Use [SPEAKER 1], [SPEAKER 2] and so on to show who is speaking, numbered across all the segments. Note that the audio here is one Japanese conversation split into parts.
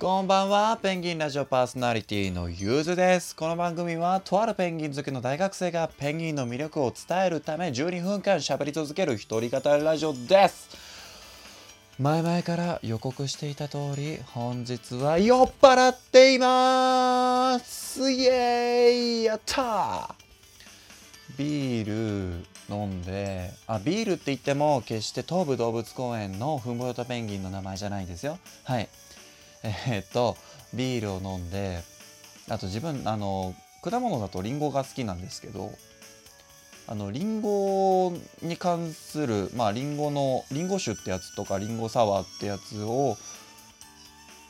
[SPEAKER 1] こんばんはペンギンラジオパーソナリティのゆうずです。この番組はとあるペンギン好きの大学生がペンギンの魅力を伝えるため12分間喋り続ける一人語りラジオです。前々から予告していた通り本日は酔っ払っています。イエーイやったビール飲んであビールって言っても決して東武動物公園のフンボヨタペンギンの名前じゃないですよ。はい。え、っとビールを飲んであと自分あの果物だとリンゴが好きなんですけどあのリンゴに関するまあリンゴのリンゴ酒ってやつとかリンゴサワーってやつを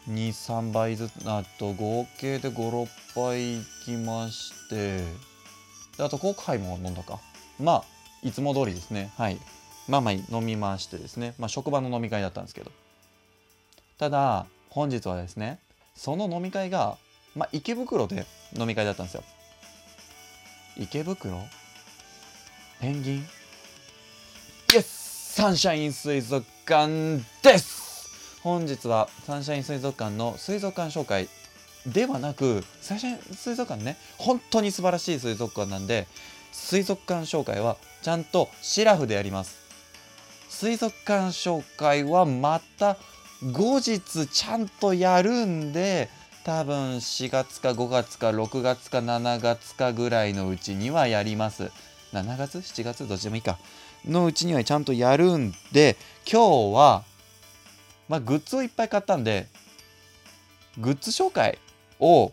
[SPEAKER 1] 23杯ずつあと合計で56杯いきましてあとコークハイも飲んだか。まあいつも通りですね。はい。まあまあ飲みましてですね。まあ職場の飲み会だったんですけど。ただ本日はですねその飲み会が、まあ、池袋で飲み会だったんですよ。池袋？ペンギン？イエスサンシャイン水族館です！本日はサンシャイン水族館の水族館紹介ではなくサンシャイン水族館ね本当に素晴らしい水族館なんで水族館紹介はちゃんとシラフでやります。水族館紹介はまた後日ちゃんとやるんで多分4月か5月か6月か7月かぐらいのうちにはやります。7月？7月？どっちでもいいか。のうちにはちゃんとやるんで今日はまあグッズをいっぱい買ったんでグッズ紹介を、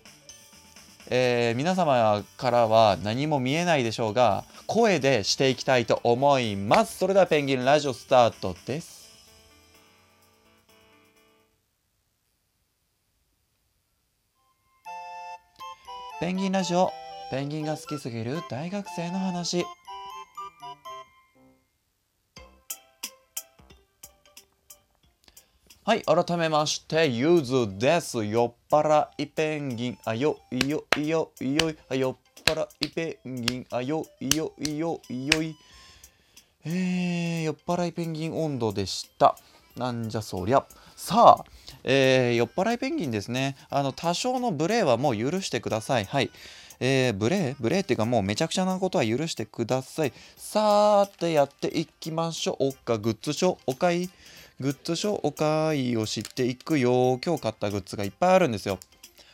[SPEAKER 1] えー、皆様からは何も見えないでしょうが声でしていきたいと思います。それではペンギンラジオスタートです。ペンギンラジオ。ペンギンが好きすぎる大学生の話。はい改めましてゆずです。酔っ払いペンギン。あよいよいよいよいあ酔っ払いペンギンあよいよいよいよいえー、酔っ払いペンギン温度でしたなんじゃそりゃさあえー、酔っ払いペンギンですね。あの多少のブレはもう許してください。はい。えー、ブレーブレっていうかもうめちゃくちゃなことは許してください。さーてやっていきましょう。おっかグッズショーおかい？グッズショーおかいを知っていくよ。今日買ったグッズがいっぱいあるんですよ、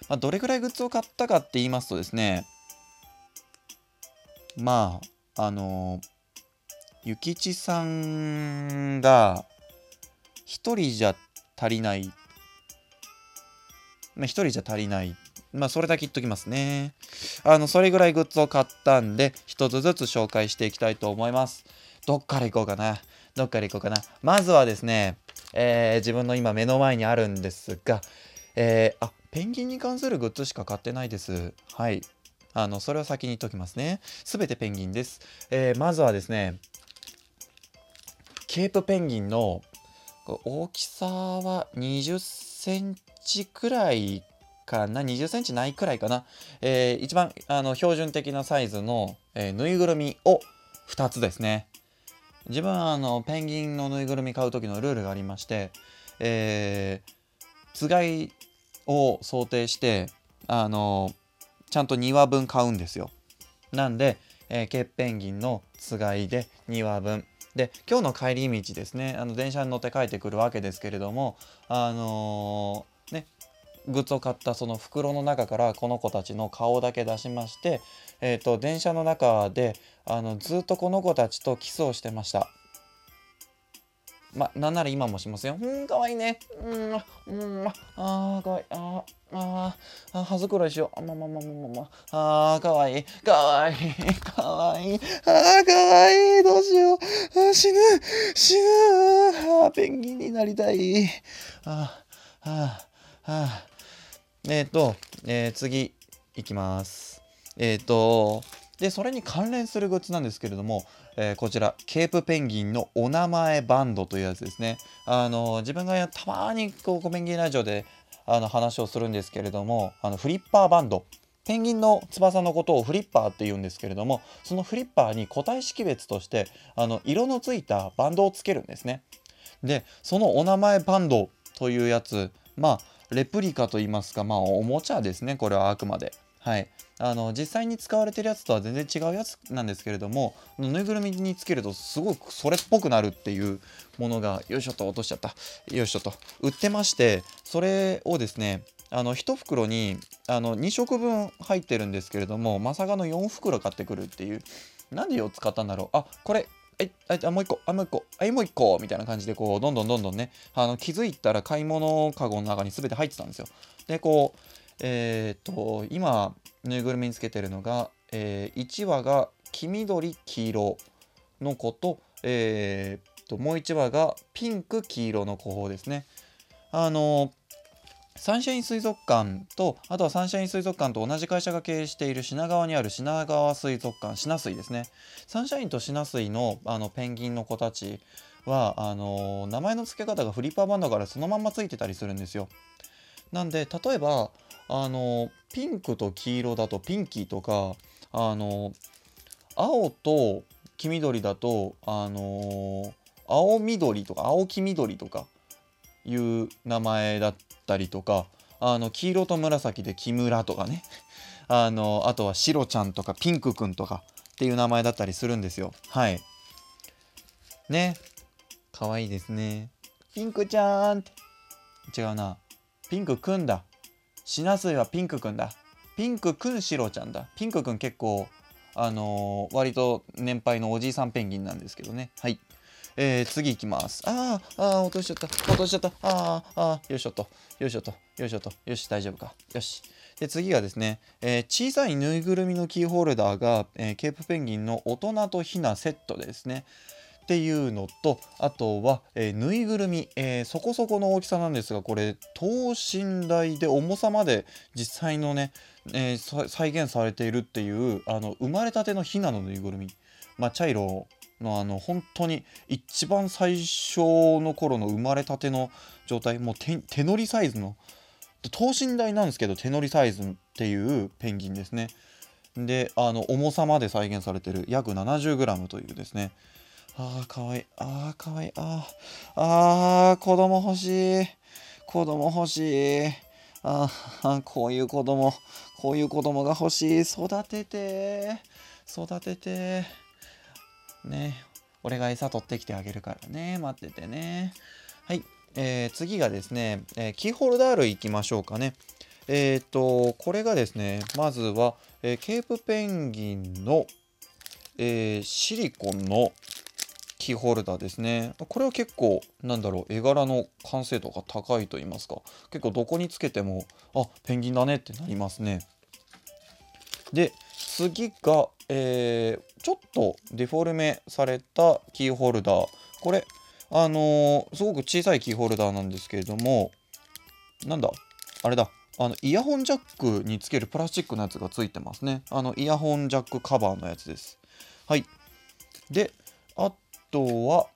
[SPEAKER 1] まあ、どれぐらいグッズを買ったかって言いますとですね。まああのゆきちさんが一人じゃ足りないまあ、1人じゃ足りない。まあ、それだけ言っときますね。あの、それぐらいグッズを買ったんで、一つずつ紹介していきたいと思います。どっから行こうかな？どっから行こうかな？まずはですね、えー、自分の今目の前にあるんですが、えー、あ、ペンギンに関するグッズしか買ってないです。はい。あの、それを先に言っときますね。すべてペンギンです。えー、まずはですね、ケープペンギンの大きさは20センチくらいかな20センチないくらいかな、えー、一番あの標準的なサイズの、えー、ぬいぐるみを2つですね。自分はあのペンギンのぬいぐるみ買う時のルールがありまして、えー、つがいを想定してあのちゃんと2羽分買うんですよ。なんで、えー、ケッペンギンのつがいで2羽分。で今日の帰り道ですねあの電車に乗って帰ってくるわけですけれどもあのグッズを買ったその袋の中からこの子たちの顔だけ出しまして、えーと、電車の中であのずっとこの子たちとキスをしてました。まあ、なんなら今もしますよ。うん、かわいいね。うん、うん、ああ、かわいい。ああ、あ歯繕いしよう。あまままままま。ああ、かわいい。かわいい。かわいい。ああ、かわいい。どうしよう。あ死ぬ。死ぬ。あペンギンになりたい。ああ、ああ、ああ。えっ、ー、と、えー、次いきます。えっ、ー、と、で、それに関連するグッズなんですけれども、えー、こちら、ケープペンギンのお名前バンドというやつですね。あの、自分がたまにこう、ペンギンラジオであの話をするんですけれども、あのフリッパーバンド。ペンギンの翼のことをフリッパーって言うんですけれども、そのフリッパーに個体識別として、あの色のついたバンドをつけるんですね。で、そのお名前バンドというやつ、まあ、レプリカといいますかまあおもちゃですねこれはあくまで。はい。あの実際に使われてるやつとは全然違うやつなんですけれどもぬいぐるみにつけるとすごくそれっぽくなるっていうものがよいしょと落としちゃった。よいしょと。売ってましてそれをですねあの1袋にあの2食分入ってるんですけれどもまさかの4袋買ってくるっていう。なんで4つ買ったんだろう。あこれはい、あ、もう一個、あ、もう一個、はい、もう一個、みたいな感じで、こう、どんどんどんどんね、あの、気づいたら買い物かごの中に全て入ってたんですよ。で、こう、えー、っと、今、ぬいぐるみにつけてるのが、えー、1羽が黄緑、黄色の子と、えー、っと、もう1羽がピンク、黄色の子ですね。あのサンシャイン水族館とあとはサンシャイン水族館と同じ会社が経営している品川にある品川水族館品水ですね。サンシャインと品水のあのペンギンの子たちはあの名前の付け方がフリッパーバンドからそのまんまついてたりするんですよ。なんで例えばあのピンクと黄色だとピンキーとかあの青と黄緑だとあの青緑とか青黄緑とかいう名前だったりとかあの黄色と紫で木村とかね。あのあとはシロちゃんとかピンクくんとかっていう名前だったりするんですよ。はい。ね。かわいいですね。ピンクちゃんって。違うな。ピンクくんだ。シナスイはピンクくんだ。ピンクくんシロちゃんだ。ピンクくん結構あのー、割と年配のおじいさんペンギンなんですけどね。はい。えー、次いきます。あー、あー、落としちゃった。落としちゃった。あー、あー、よいしょと。よいしょと。よいしょと。よし、大丈夫か。よし。で、次がですね、えー、小さいぬいぐるみのキーホルダーが、えー、ケープペンギンの大人とひなセットですね。っていうのとあとは、えー、ぬいぐるみ、えー、そこそこの大きさなんですがこれ等身大で重さまで実際のね、えー、再現されているっていうあの生まれたてのひなのぬいぐるみ、まあ、茶色あの本当に一番最初の頃の生まれたての状態もう手乗りサイズの等身大なんですけど手乗りサイズっていうペンギンですね。であの重さまで再現されてる約 70g というですね。あーかわいい。あーかわいい。あーあー子供欲しい。子供欲しい。あーこういう子供こういう子供が欲しい。育てて育てて。ね。俺が餌取ってきてあげるからね。待っててね。はい。えー、次がですね、えー、キーホルダー類いきましょうかね。えっ、とこれがですねまずは、えケープペンギンの、えシリコンのキーホルダーですね。これは結構なんだろう絵柄の完成度が高いと言いますか。結構どこにつけてもあペンギンだねってなりますね。で次が、えー、ちょっとデフォルメされたキーホルダー。これあのー、すごく小さいキーホルダーなんですけれどもなんだ？あれだ。あのイヤホンジャックにつけるプラスチックのやつがついてますね。あのイヤホンジャックカバーのやつです。はい。であとは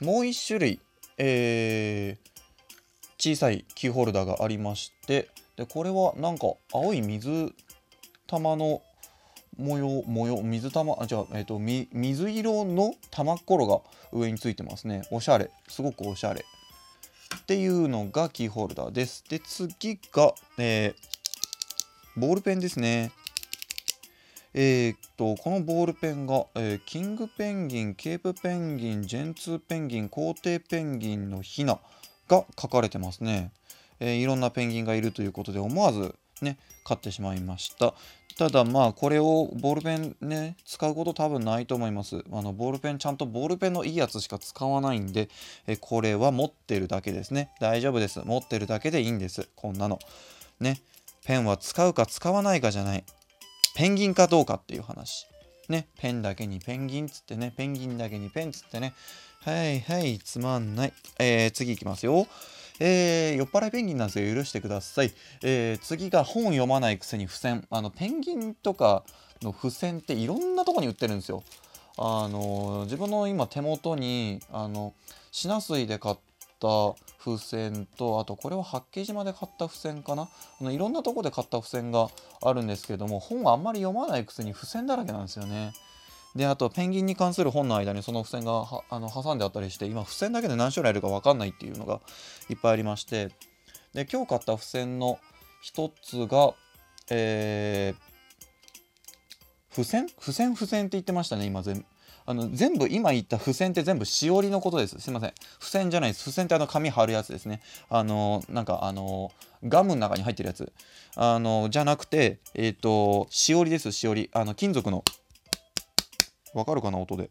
[SPEAKER 1] もう1種類えー、小さいキーホルダーがありましてでこれはなんか青い水玉の模様模様水玉あじゃあ、えーと、水色の玉ころが上についてますね。おしゃれ。すごくおしゃれ。っていうのがキーホルダーです。で次が、えー、ボールペンですね。えー、っとこのボールペンが、えー、キングペンギンケープペンギンジェンツーペンギン皇帝ペンギンのヒナが書かれてますね、え、いろんなペンギンがいるということで思わずね買ってしまいました。ただまあこれをボールペンね使うこと多分ないと思います。あのボールペンちゃんとボールペンのいいやつしか使わないんでえこれは持ってるだけですね。大丈夫です。持ってるだけでいいんです。こんなの。ね。ペンは使うか使わないかじゃない。ペンギンかどうかっていう話。ね。ペンだけにペンギンつってね。ペンギンだけにペンつってね。はいはいつまんない。えー、次いきますよ。えー、酔っ払いペンギンなんですよ許してください、えー、次が本読まないくせに付箋。あのペンギンとかの付箋っていろんなとこに売ってるんですよ。あの自分の今手元にあの品水で買った付箋とあとこれは八景島で買った付箋かな。あのいろんなとこで買った付箋があるんですけども本はあんまり読まないくせに付箋だらけなんですよね。であとペンギンに関する本の間にその付箋があの挟んであったりして今付箋だけで何種類あるか分かんないっていうのがいっぱいありましてで今日買った付箋の一つがえー、付箋？付箋付箋って言ってましたね今全あの全部今言った付箋って全部しおりのことです。すいません。付箋じゃないです。付箋ってあの紙貼るやつですね。あのなんかあのガムの中に入ってるやつ。あのじゃなくてえっ、ー、としおりですしおり。あの金属のわかるかな音で。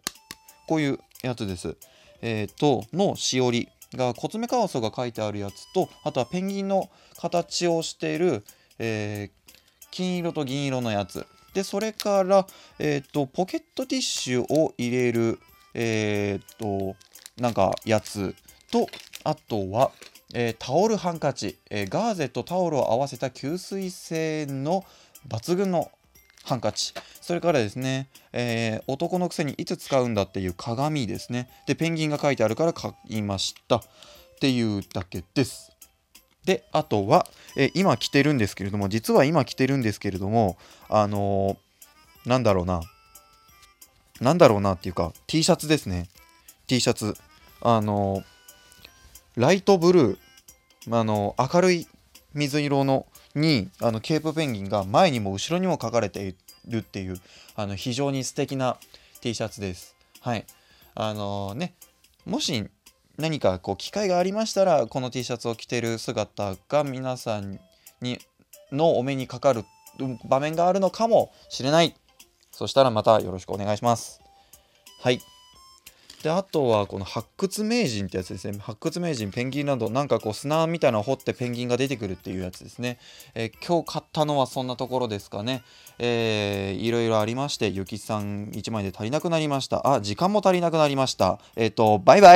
[SPEAKER 1] こういうやつです。えっ、ー、とのしおりがコツメカワウソが書いてあるやつとあとはペンギンの形をしている、えー、金色と銀色のやつ。でそれから、えーと、ポケットティッシュを入れるえっ、となんかやつとあとは、えー、タオルハンカチ、えー、ガーゼとタオルを合わせた吸水性の抜群のハンカチ。それからですね、えー、男のくせにいつ使うんだっていう鏡ですね。でペンギンが書いてあるから買いました。っていうだけです。であとは、えー、今着てるんですけれども実は今着てるんですけれどもあのー、なんだろうな。なんだろうなっていうか T シャツですね。T シャツ。あのー、ライトブルー。あの明るい水色のにあのケープペンギンが前にも後ろにも書かれているっていうあの非常に素敵な T シャツです。はい。あのー、ね、もし何かこう機会がありましたらこの T シャツを着ている姿が皆さんにのお目にかかる場面があるのかもしれない。そしたらまたよろしくお願いします。はい。であとはこの発掘名人ってやつですね。発掘名人ペンギンランドなんかこう砂みたいなのを掘ってペンギンが出てくるっていうやつですね、えー、今日買ったのはそんなところですかね、えー、いろいろありましてゆきさん1枚で足りなくなりました。あ時間も足りなくなりました。えっ、ー、とバイバイ。